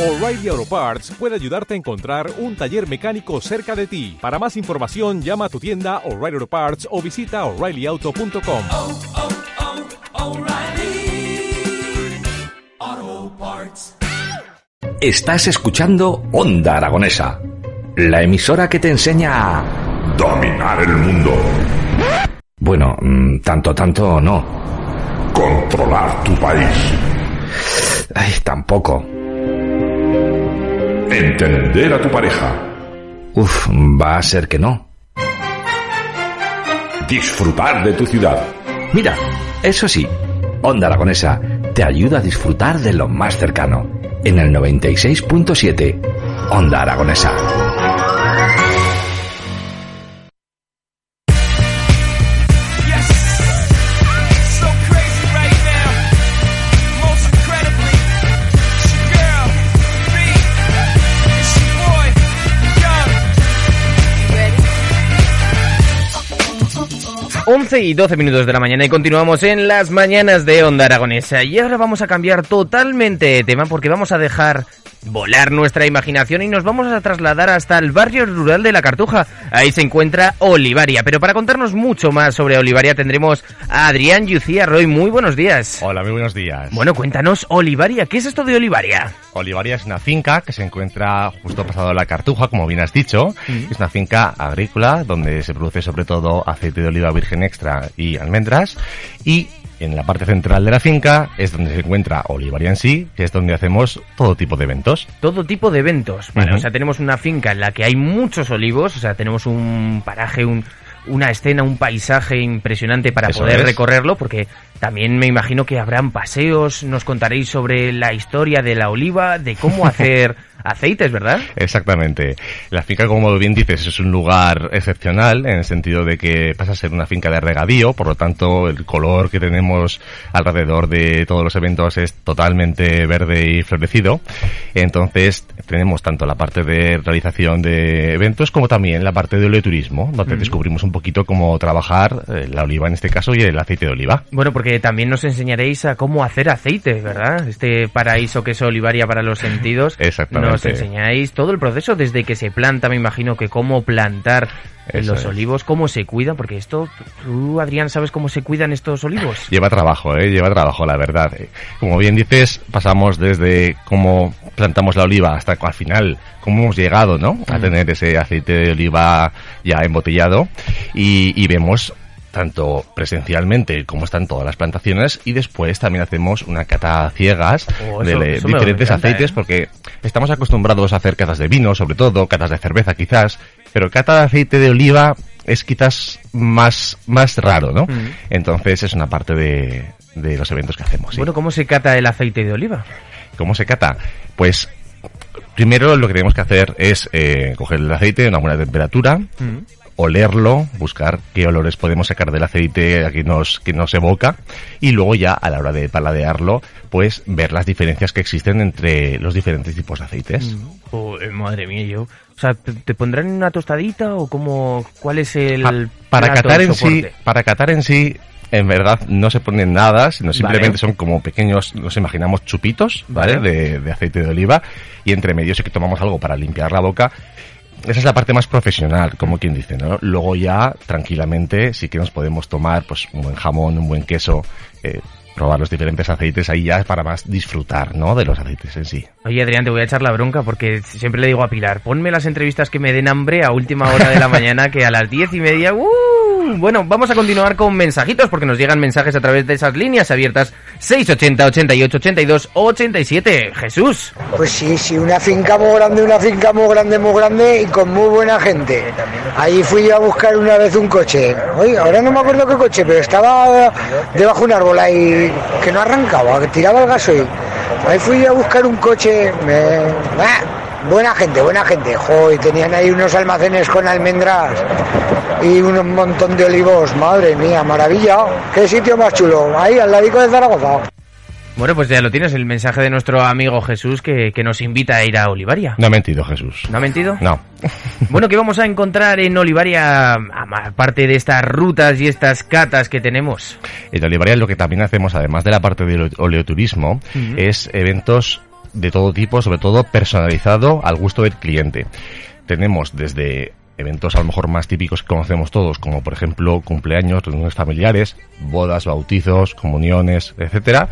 O'Reilly Auto Parts puede ayudarte a encontrar un taller mecánico cerca de ti. Para más información, llama a tu tienda O'Reilly Auto Parts o visita oreillyauto.com. oh, oh, Parts. Estás escuchando Onda Aragonesa, la emisora que te enseña a Dominar el mundo. Bueno, mm, tanto, tanto no. Controlar tu país. Ay, tampoco. Entender a tu pareja. Uf, va a ser que no. Disfrutar de tu ciudad. Mira, eso sí, Onda Aragonesa te ayuda a disfrutar de lo más cercano. En el 96.7, Onda Aragonesa. 11 y 12 minutos de la mañana y continuamos en las mañanas de Onda Aragonesa. Y ahora vamos a cambiar totalmente de tema porque vamos a dejar volar nuestra imaginación y nos vamos a trasladar hasta el barrio rural de La Cartuja. Ahí se encuentra Olivaria. Pero para contarnos mucho más sobre Olivaria tendremos a Adrián Yucía Roy. Muy buenos días. Hola, muy buenos días. Bueno, cuéntanos, Olivaria, ¿qué es esto de Olivaria? Olivaria es una finca que se encuentra justo pasado la Cartuja, como bien has dicho. Es una finca agrícola donde se produce sobre todo aceite de oliva virgen extra y almendras. Y en la parte central de la finca es donde se encuentra Olivaria en sí, que es donde hacemos todo tipo de eventos. Todo tipo de eventos. Vale, o sea, tenemos una finca en la que hay muchos olivos, o sea, tenemos un paraje, un, una escena, un paisaje impresionante para Eso poder es. recorrerlo, porque también me imagino que habrán paseos, nos contaréis sobre la historia de la oliva, de cómo hacer aceites, ¿verdad? Exactamente. La finca, como bien dices, es un lugar excepcional en el sentido de que pasa a ser una finca de regadío, por lo tanto el color que tenemos alrededor de todos los eventos es totalmente verde y florecido. Entonces tenemos tanto la parte de realización de eventos como también la parte de oleoturismo, donde descubrimos un poquito cómo trabajar eh, la oliva en este caso y el aceite de oliva. Bueno, porque también nos enseñaréis a cómo hacer aceite, ¿verdad? Este paraíso que es Olivaria para los sentidos. Exactamente. Nos enseñáis todo el proceso desde que se planta, me imagino que cómo plantar Eso los es. olivos, cómo se cuidan, porque esto, tú, Adrián, ¿sabes cómo se cuidan estos olivos? Lleva trabajo, ¿eh? lleva trabajo, la verdad. Eh, Como bien dices, pasamos desde cómo plantamos la oliva hasta al final, cómo hemos llegado, ¿no? A tener ese aceite de oliva ya embotellado y, y vemos tanto presencialmente cómo están todas las plantaciones y después también hacemos una cata a ciegas Oh, de eso- eso diferentes encanta, aceites ¿eh? porque estamos acostumbrados a hacer catas de vino, sobre todo, catas de cerveza quizás, pero cata de aceite de oliva es quizás más, más raro, ¿no? Mm. Entonces es una parte de, de los eventos que hacemos. sí. Bueno, ¿cómo se cata el aceite de oliva? ¿Cómo se cata? Pues primero lo que tenemos que hacer es eh, coger el aceite a una buena temperatura, Mm. Olerlo, buscar qué olores podemos sacar del aceite que nos, que nos evoca y luego ya a la hora de paladearlo, pues ver las diferencias que existen entre los diferentes tipos de aceites. Joder, madre mía, yo... O sea, ¿te, pondrán en una tostadita o cómo, cuál es el Pa- para catar en sí, para catar en sí, en verdad no se ponen nada, sino simplemente Vale. son como pequeños, nos imaginamos chupitos, ¿vale? Vale. De, de aceite de oliva y entre medio sí que tomamos algo para limpiar la boca. Esa es la parte más profesional, como quien dice, ¿no? Luego ya, tranquilamente, sí que nos podemos tomar, pues, un buen jamón, un buen queso, eh, probar los diferentes aceites ahí ya para más disfrutar, ¿no? De los aceites en sí. Oye, Adrián, te voy a echar la bronca porque siempre le digo a Pilar, ponme las entrevistas que me den hambre a última hora de la mañana, que a las diez y media... ¡uh! Bueno, vamos a continuar con mensajitos porque nos llegan mensajes a través de esas líneas abiertas 680 88 82 87. Jesús. Pues sí, sí, una finca muy grande, una finca muy grande, muy grande y con muy buena gente. Allí fui yo a buscar una vez un coche. Oye, ahora no me acuerdo qué coche, pero estaba debajo de un árbol ahí que no arrancaba, que tiraba el gasoil. Ahí fui yo a buscar un coche. ¡Ah! Buena gente, buena gente. Joder, tenían ahí unos almacenes con almendras y un montón de olivos. Madre mía, maravilla. Qué sitio más chulo. Ahí, al ladico de Zaragoza. Bueno, pues ya lo tienes, el mensaje de nuestro amigo Jesús que, que nos invita a ir a Olivaria. No ha mentido Jesús. ¿No ha mentido? No. Bueno, ¿qué vamos a encontrar en Olivaria, aparte de estas rutas y estas catas que tenemos? En Olivaria lo que también hacemos, además de la parte del oleoturismo, es eventos de todo tipo, sobre todo personalizado al gusto del cliente. Tenemos desde eventos a lo mejor más típicos que conocemos todos, como por ejemplo cumpleaños, reuniones familiares, bodas, bautizos, comuniones, etcétera,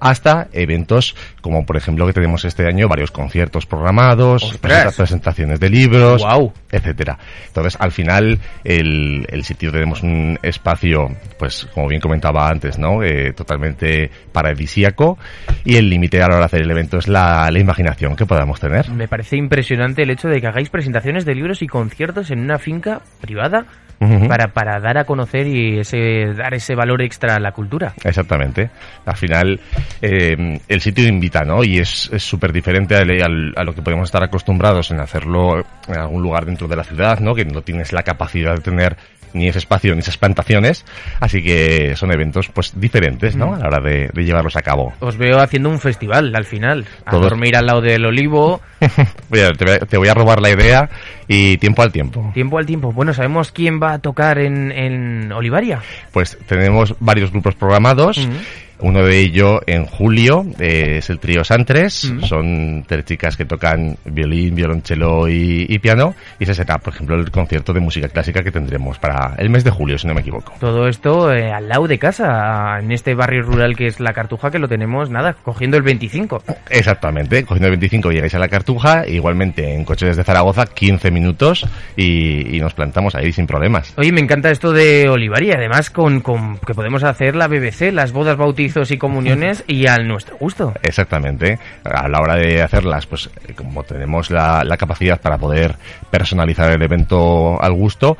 hasta eventos como por ejemplo que tenemos este año varios conciertos programados, presentaciones de libros, Guau. etcétera. Entonces, al final, el, el sitio tenemos un espacio, pues, como bien comentaba antes, ¿no? Eh, totalmente paradisíaco y el límite a la hora de hacer el evento es la, la imaginación que podamos tener. Me parece impresionante el hecho de que hagáis presentaciones de libros y conciertos en una finca privada Para, para dar a conocer y ese, dar ese valor extra a la cultura. Exactamente. Al final, eh, el sitio invita, ¿no? Y es súper diferente a, lo que podemos estar acostumbrados en hacerlo en algún lugar dentro de la ciudad, ¿no? Que no tienes la capacidad de tener ni ese espacio ni esas plantaciones. Así que son eventos, pues, diferentes, ¿no? A la hora de, de llevarlos a cabo. Os veo haciendo un festival al final. A Todos- dormir al lado del olivo, te, voy a- te voy a robar la idea y tiempo al tiempo. tiempo al tiempo. Bueno, ¿sabemos quién va a tocar en, en Olivaria? Pues tenemos varios grupos programados. Ujú. Uno de ellos en julio eh, es el trío Santres. Ujú. Son tres chicas que tocan violín, violonchelo y, y piano. Y ese será, por ejemplo, el concierto de música clásica que tendremos para el mes de julio, si no me equivoco. Todo esto eh, al lado de casa, en este barrio rural que es La Cartuja, que lo tenemos, nada, cogiendo el 25. Exactamente. Cogiendo el 25 llegáis a la Cartuja. Igualmente en coche desde Zaragoza, 15 minutos. Y, y nos plantamos ahí sin problemas. Oye, me encanta esto de Olivaria, además con, con que podemos hacer la BBC, las bodas, bautizos y comuniones y al nuestro gusto. Exactamente. A la hora de hacerlas, pues eh, como tenemos la, la capacidad para poder personalizar el evento al gusto,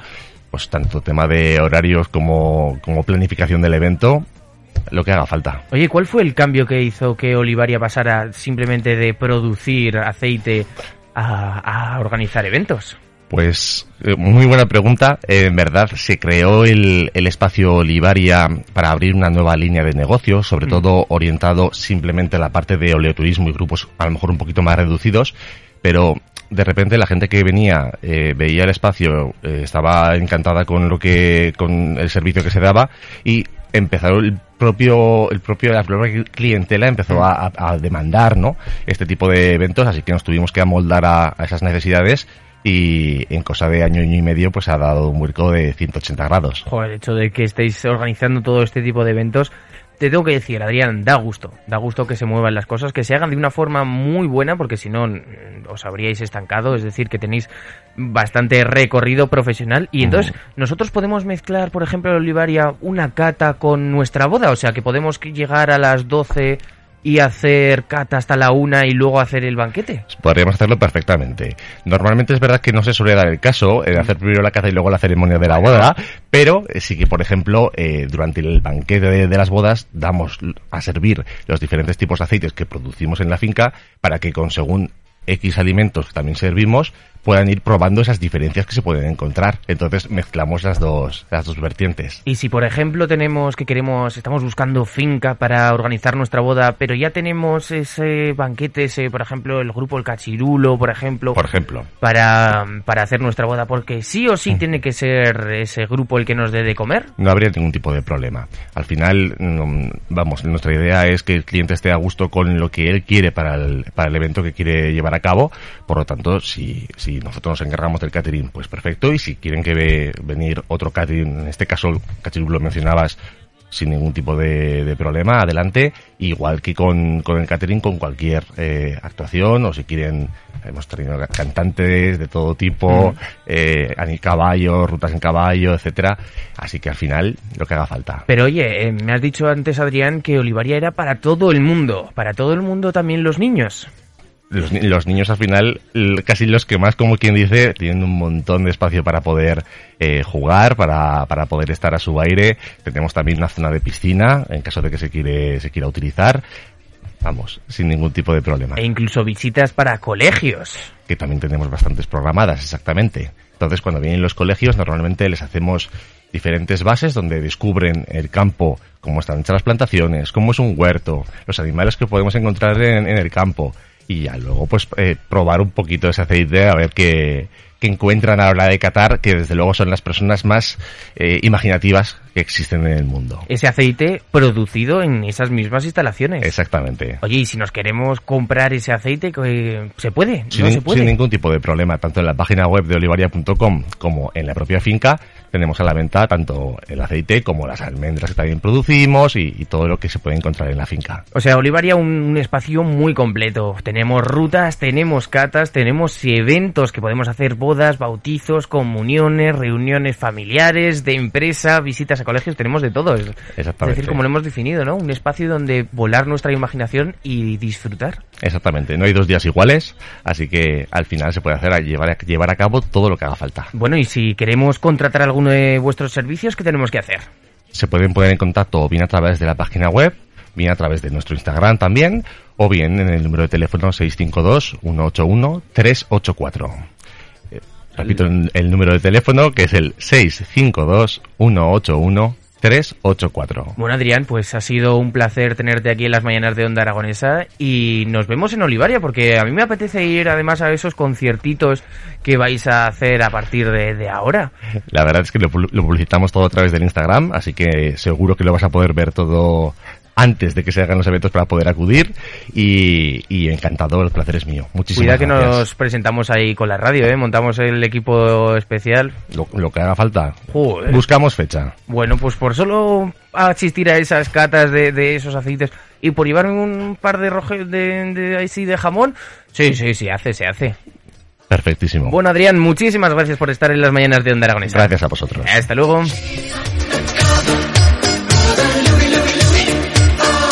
pues tanto tema de horarios como, como planificación del evento, lo que haga falta. Oye, ¿cuál fue el cambio que hizo que Olivaria pasara simplemente de producir aceite a, a organizar eventos? Pues eh, muy buena pregunta. Eh, En verdad se creó el, el espacio Olivaria para abrir una nueva línea de negocio, sobre todo orientado simplemente a la parte de oleoturismo y grupos a lo mejor un poquito más reducidos, pero de repente la gente que venía eh, veía el espacio, eh, estaba encantada con lo que, con el servicio que se daba y empezaron el propio, el propio, la propia clientela empezó a, a- a demandar, ¿no? Este tipo de eventos, así que nos tuvimos que amoldar a, a esas necesidades y en cosa de año, año y medio, pues ha dado un vuelco de 180 grados. Joder, el hecho de que estéis organizando todo este tipo de eventos, te tengo que decir, Adrián, da gusto. Da gusto que se muevan las cosas, que se hagan de una forma muy buena, porque si no mm, os habríais estancado, es decir, que tenéis bastante recorrido profesional. Y entonces, nosotros podemos mezclar, por ejemplo, en Olivaria, una cata con nuestra boda, o sea, que podemos llegar a las 12 y hacer cata hasta la una y luego hacer el banquete. Podríamos hacerlo perfectamente. Normalmente es verdad que no se suele dar el caso de hacer primero la caza y luego la ceremonia de la boda, pero eh, sí que, por ejemplo, eh, durante el banquete de, de las bodas damos a servir los diferentes tipos de aceites que producimos en la finca para que con según X alimentos que también servimos puedan ir probando esas diferencias que se pueden encontrar. Entonces mezclamos las dos, las dos vertientes. Y si por ejemplo tenemos que queremos, estamos buscando finca para organizar nuestra boda, pero ya tenemos ese banquete, ese, por ejemplo, el grupo El Cachirulo, por ejemplo, Por ejemplo. para, para hacer nuestra boda, porque sí o sí tiene que ser ese grupo el que nos dé de comer. no habría ningún tipo de problema. Al final, mm, vamos, nuestra idea es que el cliente esté a gusto con lo que él quiere para el, para el evento que quiere llevar a cabo. Por lo tanto, si, si nosotros nos encargamos del catering, pues perfecto. Y si quieren que ve, venir otro catering, en este caso, Cachirulo lo mencionabas, sin ningún tipo de, de problema, adelante. Igual que con, con el catering, con cualquier eh, actuación, o si quieren, hemos tenido cantantes de todo tipo, eh, caballo, rutas en caballo, etcétera. Así que al final, lo que haga falta. Pero oye, eh, me has dicho antes, Adrián, que Olivaria era para todo el mundo, para todo el mundo también los niños. Los, los niños al final, casi los que más, como quien dice, tienen un montón de espacio para poder eh, jugar, para, para poder estar a su aire. Tenemos también una zona de piscina, en caso de que se quiere, se quiera utilizar. Vamos, sin ningún tipo de problema. E incluso visitas para colegios. que también tenemos bastantes programadas, exactamente. Entonces, cuando vienen los colegios, normalmente les hacemos diferentes bases donde descubren el campo, cómo están hechas las plantaciones, cómo es un huerto, los animales que podemos encontrar en, en el campo. Y ya luego, pues, eh, probar un poquito ese aceite a ver qué, que encuentran a la de catar, que desde luego son las personas más eh, imaginativas que existen en el mundo. Ese aceite producido en esas mismas instalaciones. Exactamente. Oye, y si nos queremos comprar ese aceite, eh, ¿se puede? Sin, ¿No se puede? sin ningún tipo de problema, tanto en la página web de olivaria.com como en la propia finca, tenemos a la venta tanto el aceite como las almendras que también producimos y, y todo lo que se puede encontrar en la finca. O sea, Olivaria un, un espacio muy completo. Tenemos rutas, tenemos catas, tenemos eventos que podemos hacer bodas, bautizos, comuniones, reuniones familiares, de empresa, visitas a colegios, tenemos de todo. Es, es Exactamente. decir, como lo hemos definido, ¿no? Un espacio donde volar nuestra imaginación y disfrutar. Exactamente, no hay dos días iguales, así que al final se puede hacer a llevar, a llevar a cabo todo lo que haga falta. Bueno, y si queremos contratar alguno de vuestros servicios, ¿qué tenemos que hacer? Se pueden poner en contacto bien a través de la página web, bien a través de nuestro Instagram también, o bien en el número de teléfono 652-181-384. Eh, Repito el número de teléfono que es el 652-181-384. Bueno, Adrián, pues ha sido un placer tenerte aquí en las mañanas de Onda Aragonesa y nos vemos en Olivaria porque a mí me apetece ir además a esos conciertitos que vais a hacer a partir de, de ahora. La verdad es que lo, lo publicitamos todo a través del Instagram, así que seguro que lo vas a poder ver todo antes de que se hagan los eventos para poder acudir y, y encantado, el placer es mío. Muchísimas Cuida que gracias. nos presentamos ahí con la radio, ¿eh? Montamos el equipo especial. Lo, lo que haga falta. Joder. Buscamos fecha. Bueno, pues por solo asistir a esas catas de, de esos aceites y por llevarme un par de rojes de, de, sí, de jamón, sí, sí, sí, hace, se hace. Perfectísimo. Bueno, Adrián, muchísimas gracias por estar en las mañanas de Onda Aragonesa. Gracias a vosotros. Hasta luego.